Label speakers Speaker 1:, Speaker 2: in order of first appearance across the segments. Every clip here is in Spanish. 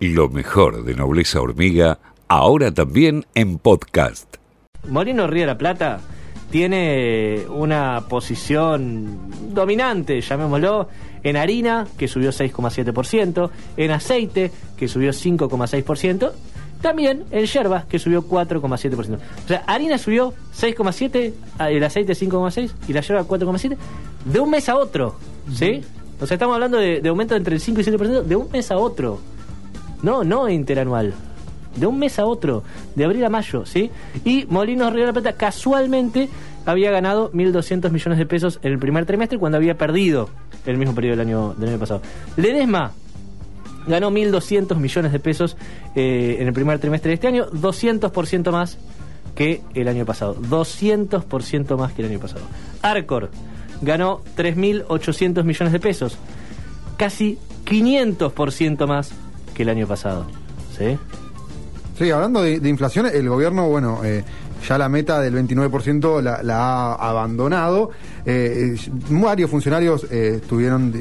Speaker 1: Lo mejor de Nobleza Hormiga, ahora también en podcast.
Speaker 2: Molino Río de la Plata tiene una posición dominante, llamémoslo, en harina, que subió 6,7%, en aceite, que subió 5,6%, también en yerbas, que subió 4,7%. O sea, harina subió 6,7%, el aceite 5,6% y la yerba 4,7%, de un mes a otro, ¿sí? O sea, estamos hablando de, de aumento entre el 5 y 7% de un mes a otro. No, no interanual. De un mes a otro, de abril a mayo, ¿sí? Y Molinos Río de la Plata casualmente había ganado 1.200 millones de pesos en el primer trimestre cuando había perdido el mismo periodo del año, del año pasado. Ledesma ganó 1.200 millones de pesos eh, en el primer trimestre de este año, 200% más que el año pasado. 200% más que el año pasado. Arcor ganó 3.800 millones de pesos, casi 500% más que el año pasado. ¿Sí?
Speaker 3: Sí, hablando de, de inflación, el gobierno, bueno, eh, ya la meta del 29% la, ha abandonado. Eh, eh, varios funcionarios eh, estuvieron,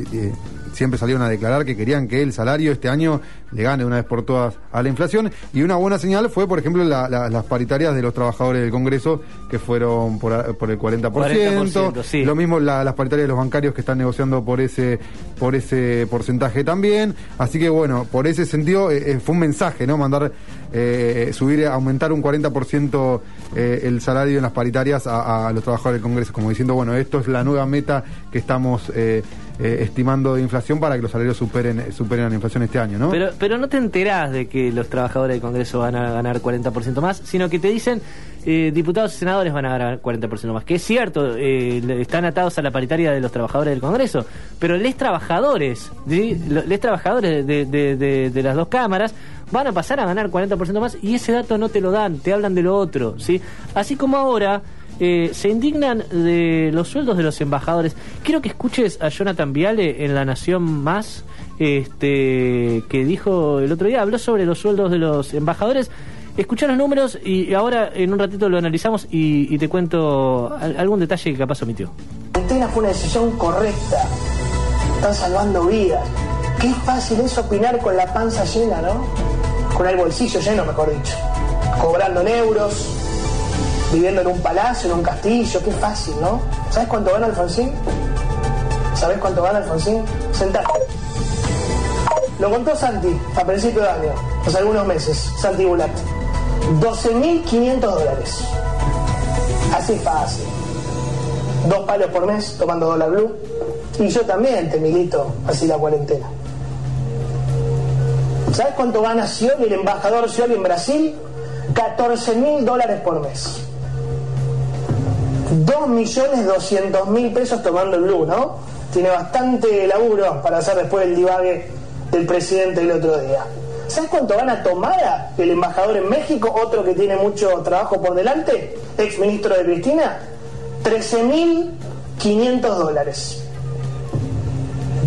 Speaker 3: siempre salieron a declarar que querían que el salario este año le gane una vez por todas a la inflación. Y una buena señal fue, por ejemplo, la- la- las paritarias de los trabajadores del Congreso, que fueron por, el 40%.
Speaker 2: 40%, sí.
Speaker 3: Lo mismo la- las paritarias de los bancarios que están negociando por ese, por ese porcentaje también. Así que bueno, por ese sentido eh, eh, fue un mensaje, ¿no? Mandar, eh, subir, aumentar un 40% eh, el salario en las paritarias a, los trabajadores del Congreso, como diciendo, bueno, esto es la nueva meta que estamos eh, eh, estimando de inflación para que los salarios superen, superen a la inflación este año, ¿no?
Speaker 2: Pero, pero no te enterás de que los trabajadores del Congreso van a ganar 40% más, sino que te dicen diputados y senadores van a ganar 40% más. Que es cierto, están atados a la paritaria de los trabajadores del Congreso, pero les trabajadores, ¿sí? Les trabajadores de las dos cámaras van a pasar a ganar 40% más y ese dato no te lo dan, te hablan de lo otro, ¿sí? Así como ahora... eh, se indignan de los sueldos de los embajadores. Quiero que escuches a Jonathan Viale en La Nación Más, este, que dijo el otro día, habló sobre los sueldos de los embajadores. Escuchá los números y ahora en un ratito lo analizamos y, te cuento al- algún detalle que capaz omitió.
Speaker 4: cuarentena fue una decisión correcta. Están salvando vidas. Qué fácil es opinar con la panza llena, ¿no? Con el bolsillo lleno, mejor dicho. Cobrando en euros, viviendo en un palacio, en un castillo. Qué fácil, ¿no? ¿Sabes cuánto gana Alfonsín? ¿Sabes cuánto gana Alfonsín? Sentate. Lo contó Santi a principio de año, hace algunos meses, Santi Bulat. 12.500 dólares. Así fácil dos palos por mes tomando dólar blue. Y yo también te milito así la cuarentena. ¿Sabes cuánto gana Scioli, el embajador Scioli en Brasil? 14 mil dólares por mes. 2 millones 200 mil pesos tomando el blue, ¿no? Tiene bastante laburo para hacer después el divague del presidente el otro día. ¿Sabes cuánto gana Tomara, el embajador en México, otro que tiene mucho trabajo por delante, ex ministro de Cristina? 13.500 dólares.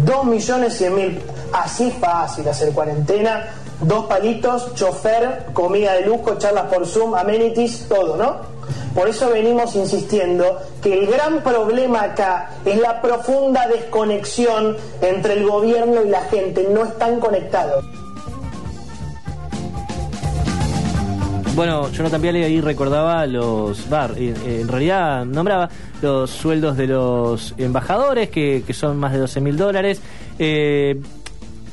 Speaker 4: 2 millones 100 mil. Así fácil hacer cuarentena. Dos palitos, chofer, comida de lujo, charlas por Zoom, amenities, todo, ¿no? Por eso venimos insistiendo que el gran problema acá es la profunda desconexión entre el gobierno y la gente. No están conectados.
Speaker 2: Bueno, Jonathan Viale ahí recordaba los. bar, en realidad nombraba los sueldos de los embajadores, que, que son más de 12 mil dólares. Eh,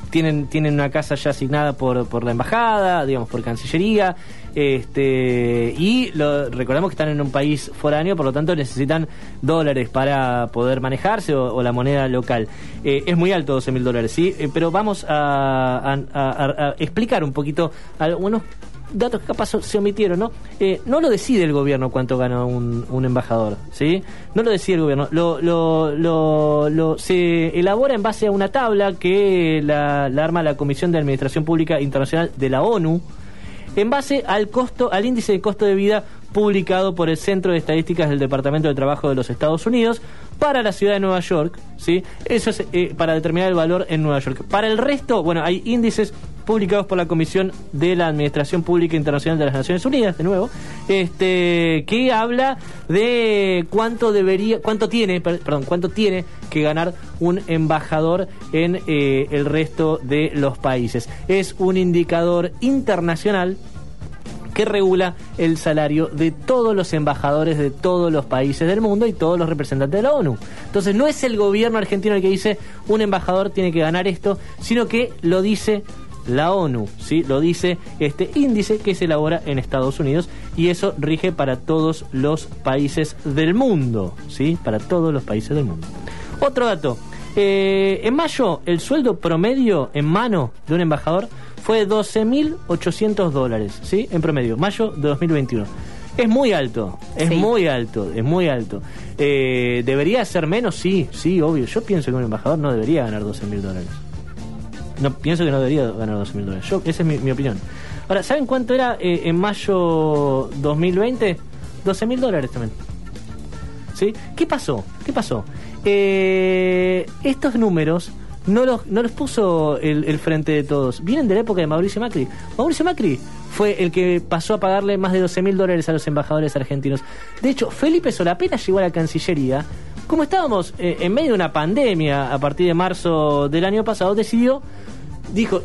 Speaker 2: tienen, tienen una casa ya asignada por, por la embajada, digamos, por Cancillería. Este, y lo, recordemos que están en un país foráneo, por lo tanto necesitan dólares para poder manejarse o, o la moneda local. Eh, es muy alto 12 mil dólares, ¿sí? Eh, pero vamos a- a explicar un poquito algunos datos que capaz se omitieron, ¿no? Eh, no lo decide el gobierno cuánto gana un, embajador, ¿sí? No lo decide el gobierno. Lo, lo- se elabora en base a una tabla que la, la arma la Comisión de Administración Pública Internacional de la ONU, en base al costo, al índice de costo de vida publicado por el Centro de Estadísticas del Departamento de Trabajo de los Estados Unidos para la ciudad de Nueva York, ¿sí? Eso es eh, para determinar el valor en Nueva York. Para el resto, bueno, hay índices publicados por la Comisión de la Administración Pública Internacional de las Naciones Unidas, de nuevo, este, que habla de cuánto debería, cuánto tiene, perdón, cuánto tiene que ganar un embajador en eh, el resto de los países. Es un indicador internacional que regula el salario de todos los embajadores de todos los países del mundo y todos los representantes de la ONU. Entonces no es el gobierno argentino el que dice un embajador tiene que ganar esto, sino que lo dice la ONU, ¿sí? Lo dice este índice que se elabora en Estados Unidos y eso rige para todos los países del mundo, ¿sí? Para todos los países del mundo. Otro dato. Eh, en mayo, el sueldo promedio en mano de un embajador fue de 12.800 dólares, ¿sí? En promedio, mayo de 2021. Es muy alto, es muy alto, es muy alto. Eh, ¿Debería ser menos? Sí, sí, obvio. Yo pienso que un embajador no debería ganar 12.000 dólares. No, pienso que no debería ganar 12.000 dólares. Yo, esa es mi, opinión. Ahora, ¿saben cuánto era eh, en mayo 2020? 12.000 dólares también. ¿Sí? ¿Qué pasó? ¿Qué pasó? Eh, estos números no los, no los puso el, frente de todos. Vienen de la época de Mauricio Macri. Mauricio Macri fue el que pasó a pagarle más de 12 mil dólares a los embajadores argentinos. De hecho, Felipe Solapena llegó a la Cancillería. Como estábamos eh, en medio de una pandemia a partir de marzo del año pasado, decidió, dijo,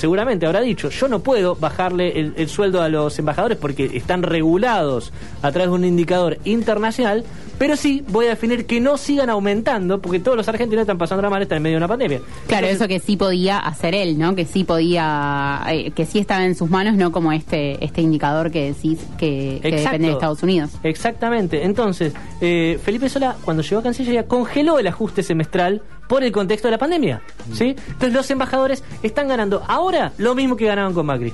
Speaker 2: seguramente habrá dicho, yo no puedo bajarle el, el, sueldo a los embajadores porque están regulados a través de un indicador internacional, pero sí voy a definir que no sigan aumentando, porque todos los argentinos están pasando la mal, están en medio de una pandemia.
Speaker 5: Claro, eso que sí podía hacer él, ¿no? Que sí podía, eh, que sí estaba en sus manos, no como este este indicador que decís que, depende de Estados Unidos.
Speaker 2: Exactamente. Entonces, eh, Felipe Sola, cuando llegó a Cancillería, congeló el ajuste semestral por el contexto de la pandemia. ¿sí? Entonces, los embajadores están ganando ahora lo mismo que ganaban con Macri.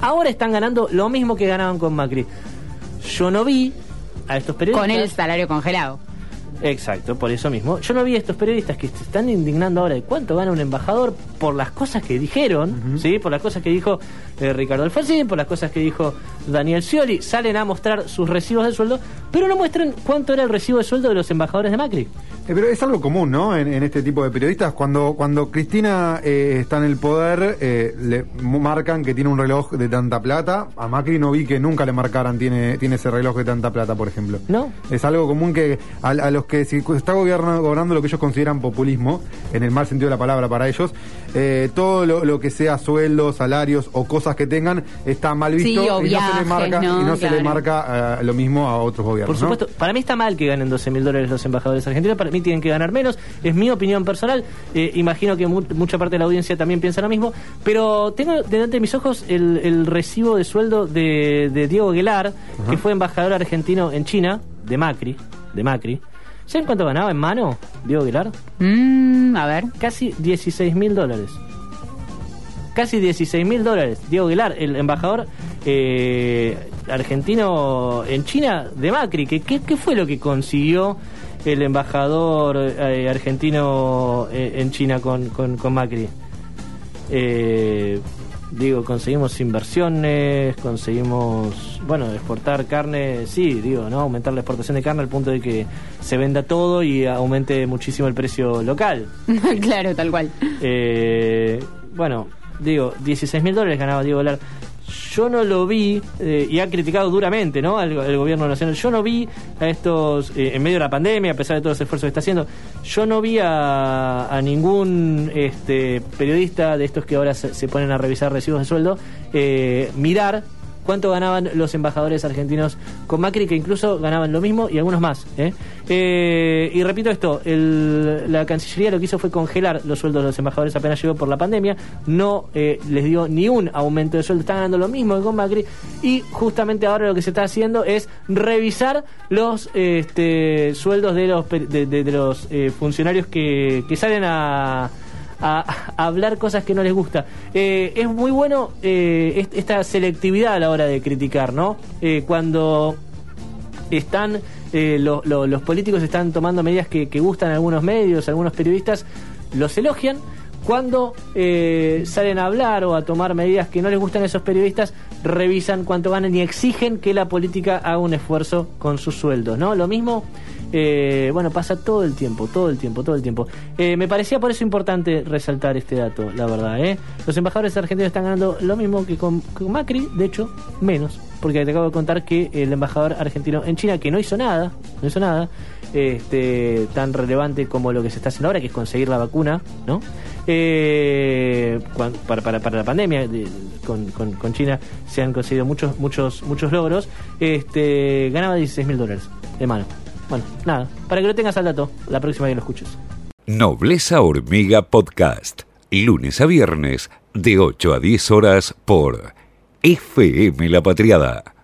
Speaker 2: Ahora están ganando lo mismo que ganaban con Macri. Yo no vi a estos periodistas.
Speaker 5: Con el salario congelado.
Speaker 2: Exacto, por eso mismo. Yo no vi a estos periodistas que se están indignando ahora de cuánto gana un embajador por las cosas que dijeron, ¿sí? Por las cosas que dijo eh, Ricardo Alfonsín, por las cosas que dijo Daniel Scioli. Salen a mostrar sus recibos de sueldo, pero no muestran cuánto era el recibo de sueldo de los embajadores de Macri.
Speaker 3: Eh, pero es algo común, ¿no? En, este tipo de periodistas. Cuando, cuando Cristina eh, está en el poder, le marcan que tiene un reloj de tanta plata. A Macri no vi que nunca le marcaran tiene, tiene ese reloj de tanta plata, por ejemplo.
Speaker 2: No.
Speaker 3: Es algo común que a, a los que si está gobernando lo que ellos consideran populismo, en el mal sentido de la palabra para ellos, eh, todo lo, que sea sueldos, salarios o cosas que tengan está mal visto y, no se le marca, y no se le marca lo mismo a otros gobiernos.
Speaker 2: Por supuesto, para mí está mal que ganen 12 mil dólares los embajadores argentinos, para mí tienen que ganar menos, es mi opinión personal, eh, imagino que mucha parte de la audiencia también piensa lo mismo, pero tengo delante de mis ojos el, recibo de sueldo de, Diego Aguilar, que fue embajador argentino en China, de Macri, de Macri. ¿Saben cuánto ganaba en mano Diego Aguilar?
Speaker 5: Mm, a ver.
Speaker 2: Casi 16 mil dólares. Casi 16 mil dólares. Diego Aguilar, el embajador eh, argentino en China de Macri. ¿Qué, qué, fue lo que consiguió el embajador eh, argentino eh, en China con, con, con Macri? Eh, digo, conseguimos inversiones, conseguimos, bueno, exportar carne, sí, digo, ¿no? Aumentar la exportación de carne al punto de que se venda todo y aumente muchísimo el precio local.
Speaker 5: claro, tal cual.
Speaker 2: Eh, bueno, digo, 16 mil dólares ganaba Diego Lar yo no lo vi, eh, y ha criticado duramente ¿no? al, gobierno nacional, yo no vi a estos, eh, en medio de la pandemia, a pesar de todos los esfuerzos que está haciendo, yo no vi a, ningún este, periodista de estos que ahora se, ponen a revisar recibos de sueldo eh, mirar cuánto ganaban los embajadores argentinos con Macri, que incluso ganaban lo mismo y algunos más. ¿eh? Eh, y repito esto, la Cancillería lo que hizo fue congelar los sueldos de los embajadores apenas llegó por la pandemia, no eh, les dio ni un aumento de sueldo, están ganando lo mismo que con Macri y justamente ahora lo que se está haciendo es revisar los este, sueldos de los, de, los funcionarios que, que salen a a, hablar cosas que no les gusta. Eh, es muy bueno eh, esta selectividad a la hora de criticar, ¿no? Eh, cuando están los políticos están tomando medidas que, gustan a algunos medios, algunos periodistas los elogian. Cuando salen a hablar o a tomar medidas que no les gustan a esos periodistas, revisan cuánto ganan y exigen que la política haga un esfuerzo con sus sueldos, ¿no? Lo mismo Eh, bueno, pasa todo el tiempo, todo el tiempo, todo el tiempo. Eh, me parecía por eso importante resaltar este dato, la verdad. ¿eh? Los embajadores argentinos están ganando lo mismo que con, Macri, de hecho, menos. Porque te acabo de contar que el embajador argentino en China, que no hizo nada, no hizo nada, este, tan relevante como lo que se está haciendo ahora, que es conseguir la vacuna, ¿no? Eh, para, la pandemia con, con, China se han conseguido muchos muchos muchos logros. Este, ganaba 16 mil dólares de mano. Bueno, nada, para que lo tengas al dato la próxima vez que lo escuches.
Speaker 1: Nobleza Hormiga Podcast, lunes a viernes de 8 a 10 horas por FM La Patriada